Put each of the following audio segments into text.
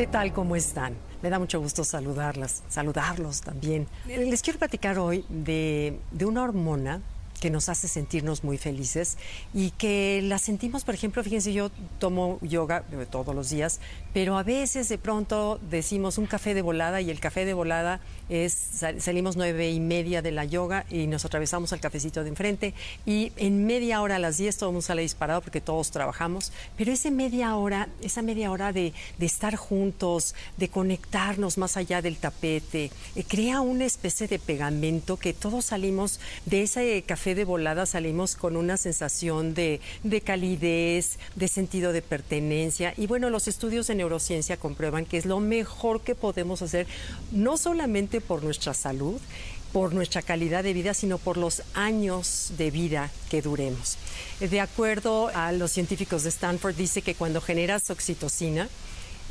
¿Qué tal? ¿Cómo están? Me da mucho gusto saludarlas, saludarlos también. Les quiero platicar hoy de, de una hormona que nos hace sentirnos muy felices y que la sentimos, por ejemplo, fíjense, yo tomo yoga eh, todos los días, pero a veces de pronto decimos un café de volada y el café de volada es, salimos nueve y media de la yoga y nos atravesamos al cafecito de enfrente y en media hora a las diez todo el mundo sale disparado porque todos trabajamos, pero esa media hora, esa media hora de, de estar juntos, de conectarnos más allá del tapete, eh, crea una especie de pegamento que todos salimos de ese café de volada salimos con una sensación de, de calidez, de sentido de pertenencia. Y bueno, los estudios de neurociencia comprueban que es lo mejor que podemos hacer, no solamente por nuestra salud, por nuestra calidad de vida, sino por los años de vida que duremos. De acuerdo a los científicos de Stanford, dice que cuando generas oxitocina,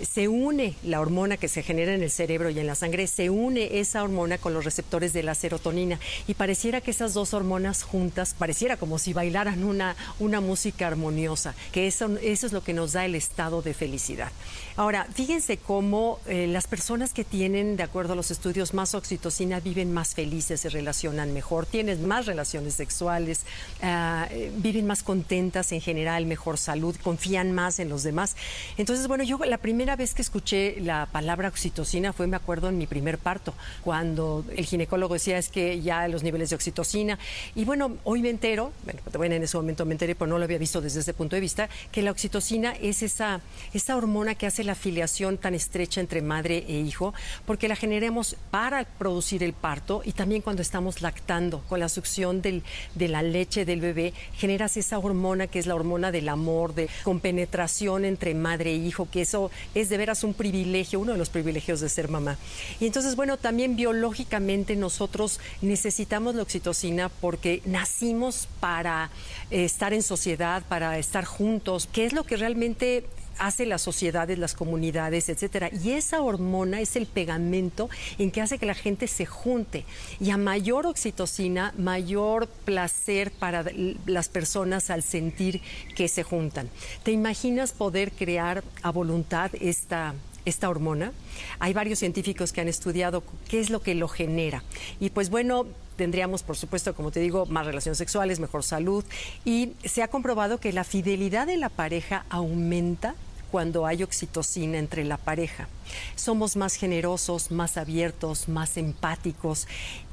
se une la hormona que se genera en el cerebro y en la sangre, se une esa hormona con los receptores de la serotonina y pareciera que esas dos hormonas juntas, pareciera como si bailaran una, una música armoniosa, que eso, eso es lo que nos da el estado de felicidad. Ahora, fíjense cómo eh, las personas que tienen, de acuerdo a los estudios, más oxitocina viven más felices, se relacionan mejor, tienen más relaciones sexuales, uh, viven más contentas en general, mejor salud, confían más en los demás. Entonces, bueno, yo la primera primera vez que escuché la palabra oxitocina fue, me acuerdo, en mi primer parto, cuando el ginecólogo decía es que ya los niveles de oxitocina. Y bueno, hoy me entero, bueno, en ese momento me enteré, pero no lo había visto desde ese punto de vista, que la oxitocina es esa, esa hormona que hace la filiación tan estrecha entre madre e hijo, porque la generemos para producir el parto y también cuando estamos lactando, con la succión del, de la leche del bebé, generas esa hormona que es la hormona del amor, de compenetración entre madre e hijo, que eso es de veras un privilegio, uno de los privilegios de ser mamá. Y entonces, bueno, también biológicamente nosotros necesitamos la oxitocina porque nacimos para eh, estar en sociedad, para estar juntos, que es lo que realmente hace las sociedades, las comunidades, etcétera. Y esa hormona es el pegamento en que hace que la gente se junte. Y a mayor oxitocina, mayor placer para las personas al sentir que se juntan. ¿Te imaginas poder crear a voluntad esta esta hormona. Hay varios científicos que han estudiado qué es lo que lo genera. Y pues bueno, tendríamos, por supuesto, como te digo, más relaciones sexuales, mejor salud. Y se ha comprobado que la fidelidad de la pareja aumenta cuando hay oxitocina entre la pareja. Somos más generosos, más abiertos, más empáticos.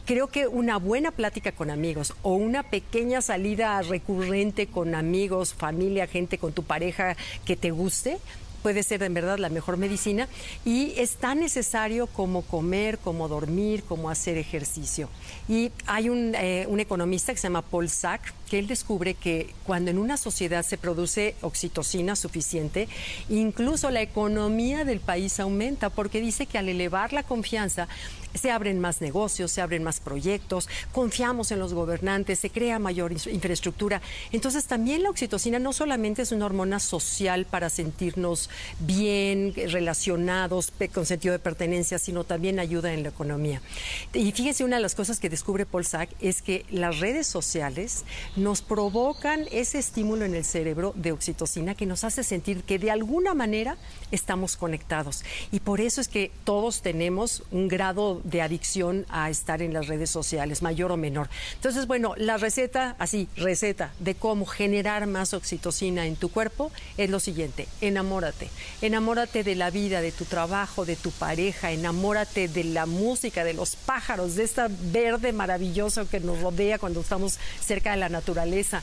Creo que una buena plática con amigos o una pequeña salida recurrente con amigos, familia, gente con tu pareja que te guste, puede ser en verdad la mejor medicina y es tan necesario como comer, como dormir, como hacer ejercicio. Y hay un, eh, un economista que se llama Paul Sack, que él descubre que cuando en una sociedad se produce oxitocina suficiente, incluso la economía del país aumenta, porque dice que al elevar la confianza, se abren más negocios, se abren más proyectos, confiamos en los gobernantes, se crea mayor infraestructura. Entonces también la oxitocina no solamente es una hormona social para sentirnos bien relacionados, con sentido de pertenencia, sino también ayuda en la economía. Y fíjese, una de las cosas que descubre Paul Sack es que las redes sociales nos provocan ese estímulo en el cerebro de oxitocina que nos hace sentir que de alguna manera estamos conectados. Y por eso es que todos tenemos un grado de adicción a estar en las redes sociales, mayor o menor. Entonces, bueno, la receta, así, receta de cómo generar más oxitocina en tu cuerpo es lo siguiente, enamórate enamórate. de la vida, de tu trabajo, de tu pareja, enamórate de la música, de los pájaros, de esta verde maravilloso que nos rodea cuando estamos cerca de la naturaleza naturaleza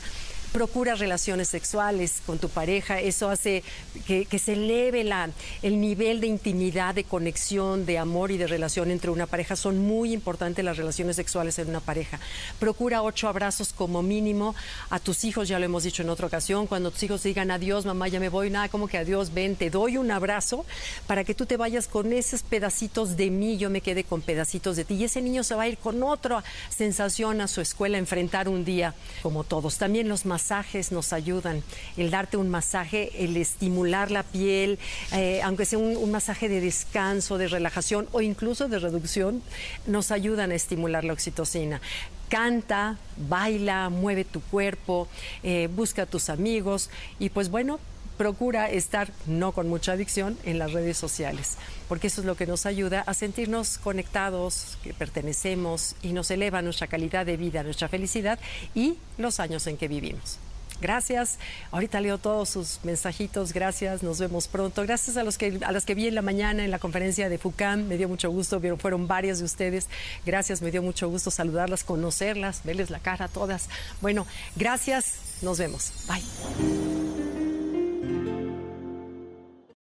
procura relaciones sexuales con tu pareja, eso hace que, se eleve la, el nivel de intimidad, de conexión, de amor y de relación entre una pareja. Son muy importantes las relaciones sexuales en una pareja. Procura ocho abrazos como mínimo a tus hijos, ya lo hemos dicho en otra ocasión, cuando tus hijos digan adiós, mamá, ya me voy, nada, como que adiós, ven, te doy un abrazo para que tú te vayas con esos pedacitos de mí, yo me quede con pedacitos de ti. Y ese niño se va a ir con otra sensación a su escuela, a enfrentar un día como todos. También los más nos ayudan, el darte un masaje, el estimular la piel, eh, aunque sea un, masaje de descanso, de relajación o incluso de reducción, nos ayudan a estimular la oxitocina. Canta, baila, mueve tu cuerpo, eh, busca a tus amigos y pues bueno, procura estar, no con mucha adicción, en las redes sociales, porque eso es lo que nos ayuda a sentirnos conectados, que pertenecemos y nos eleva nuestra calidad de vida, nuestra felicidad y los años en que vivimos. Gracias. Ahorita leo todos sus mensajitos. Gracias. Nos vemos pronto. Gracias a los que a las que vi en la mañana en la conferencia de FUCAM. Me dio mucho gusto. Fueron varias de ustedes. Gracias. Me dio mucho gusto saludarlas, conocerlas, verles la cara a todas. Bueno, gracias. Nos vemos. Bye.